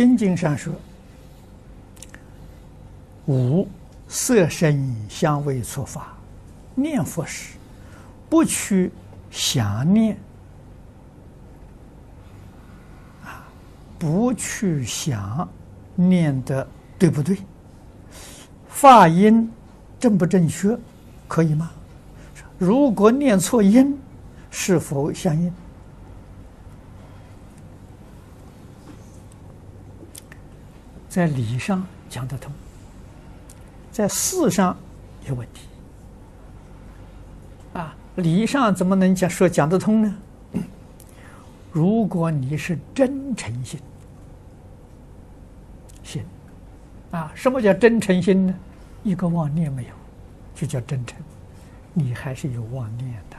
心经上说：“五色声香味触法，念佛时不去想念啊，不去想念的对不对？发音正不正确？可以吗？如果念错音，是否相应？”在理上讲得通，在事上有问题。啊，理上怎么能讲说讲得通呢？如果你是真诚心，心，啊，什么叫真诚心呢？一个妄念没有，就叫真诚。你还是有妄念的，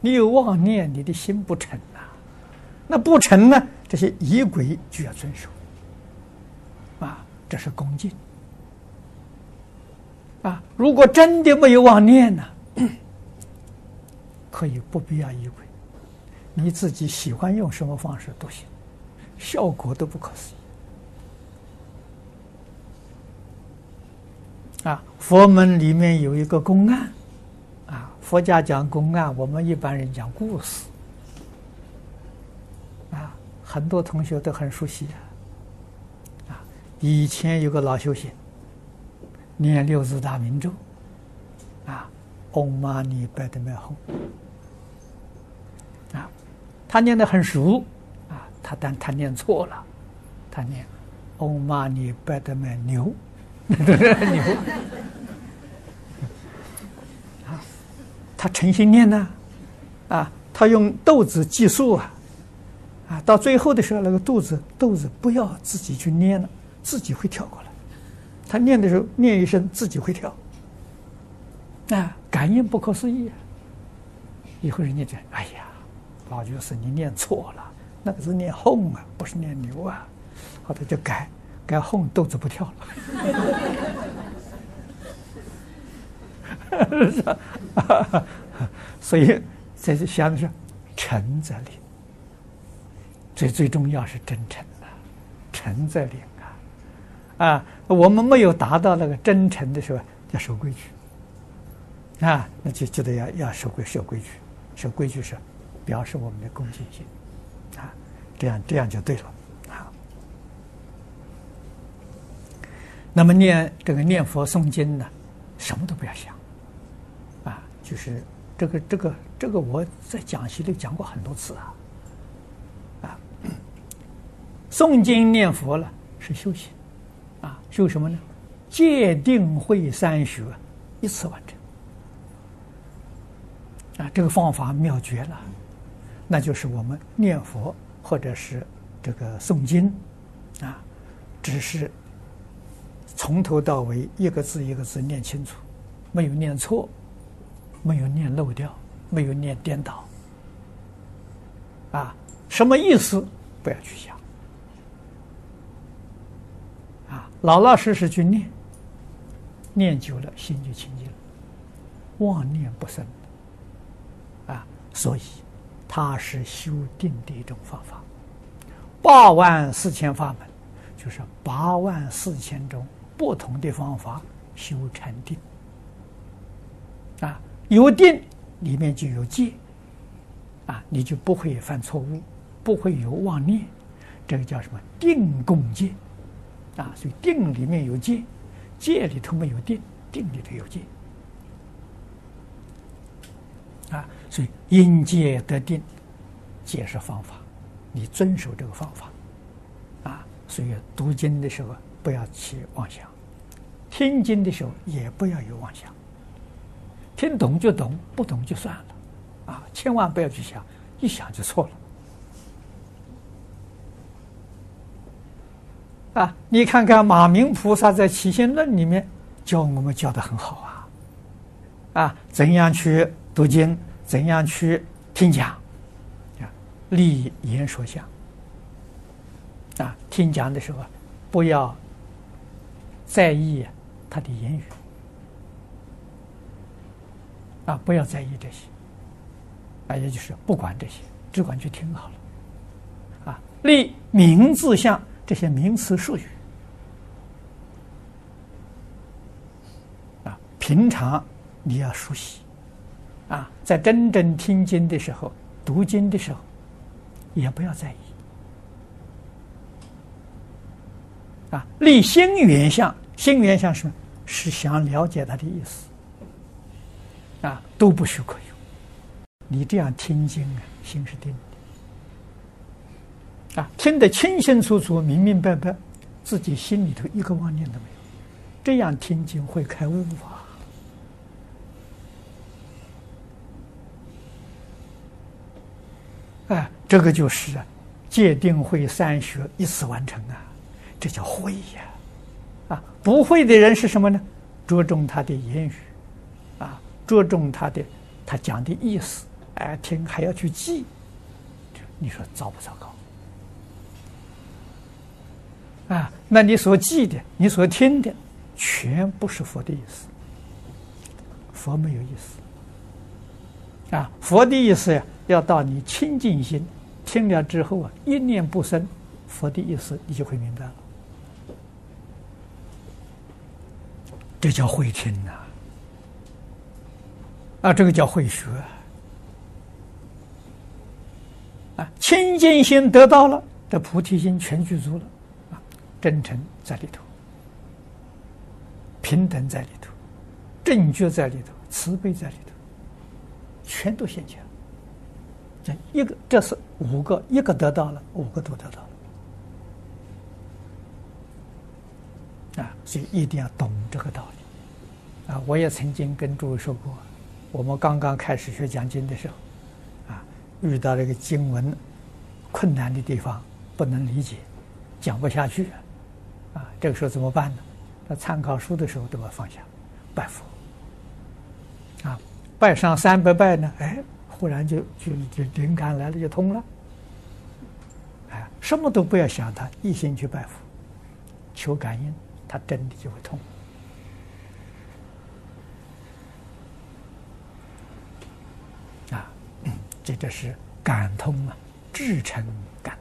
你有妄念，你的心不诚呐。那不诚呢？这些仪轨就要遵守。这是恭敬啊！如果真的没有妄念呢，可以不必要仪轨，你自己喜欢用什么方式都行，效果都不可思议啊！佛门里面有一个公案啊，佛家讲公案，我们一般人讲故事啊，很多同学都很熟悉啊。以前有个老修行，念六字大明咒，啊，唵嘛呢叭咪吽，啊，他念得很熟，啊，他但他念错了，他念唵嘛呢叭咪牛，牛，啊，他诚心念呢，啊，他用豆子计数啊，啊，到最后的时候，那个豆子豆子不要自己去捏了。自己会跳过来，他念的时候念一声，自己会跳，啊，感应不可思议啊！以后人家讲：“哎呀，老居士你念错了，那个是念哄啊，不是念牛啊。”后来就改改哄，豆子不跳了。所以在这想的是诚则灵，最最重要是真诚啊，诚则灵。啊，我们没有达到那个真诚的时候，要守规矩，啊，那就就得要要守规守规矩，守规矩是表示我们的恭敬心，啊，这样这样就对了，啊。那么念这个念佛诵经呢，什么都不要想，啊，就是这个这个这个我在讲习里讲过很多次啊，啊，诵经念佛了是修行。啊，修什么呢？戒定慧三学一次完成。啊，这个方法妙绝了，那就是我们念佛或者是这个诵经，啊，只是从头到尾一个字一个字念清楚，没有念错，没有念漏掉，没有念颠倒。啊，什么意思？不要去想。老老实实去念，念久了心就清净了，妄念不生，啊，所以它是修定的一种方法。八万四千法门，就是八万四千种不同的方法修禅定。啊，有定里面就有戒，啊，你就不会犯错误，不会有妄念，这个叫什么？定共戒。啊，所以定里面有戒，戒里头没有定，定里头有戒。啊，所以因戒得定，戒是方法，你遵守这个方法。啊，所以读经的时候不要起妄想，听经的时候也不要有妄想。听懂就懂，不懂就算了。啊，千万不要去想，一想就错了。啊，你看看马明菩萨在《起信论》里面教我们教得很好啊，啊，怎样去读经，怎样去听讲，啊，立言说相，啊，听讲的时候不要在意他的言语，啊，不要在意这些，啊，也就是不管这些，只管去听好了，啊，立名字相。这些名词术语啊，平常你要熟悉啊，在真正听经的时候、读经的时候，也不要在意啊。立心原相，心原相是什么？是想了解他的意思啊，都不许可用。你这样听经啊，心是定的。啊，听得清清楚楚、明明白白，自己心里头一个妄念都没有，这样听经会开悟啊！哎，这个就是啊，戒定慧三学一次完成啊，这叫慧呀！啊，不会的人是什么呢？着重他的言语，啊，着重他的他讲的意思，哎，听还要去记，你说糟不糟糕？啊，那你所记的，你所听的，全不是佛的意思。佛没有意思。啊，佛的意思呀，要到你清净心听了之后啊，一念不生，佛的意思你就会明白了。这叫会听呐。啊，这个叫会学。啊，清净心得到了，这菩提心全具足了。真诚在里头，平等在里头，正觉在里头，慈悲在里头，全都现前。这一个，这是五个，一个得到了，五个都得到了。啊，所以一定要懂这个道理。啊，我也曾经跟诸位说过，我们刚刚开始学讲经的时候，啊，遇到这个经文困难的地方，不能理解，讲不下去。这个时候怎么办呢？那参考书的时候都要放下，拜佛。啊，拜上三百拜呢，哎，忽然就就就灵感来了，就通了。哎，什么都不要想他，一心去拜佛，求感应，他真的就会通。啊，这就是感通啊，至诚感。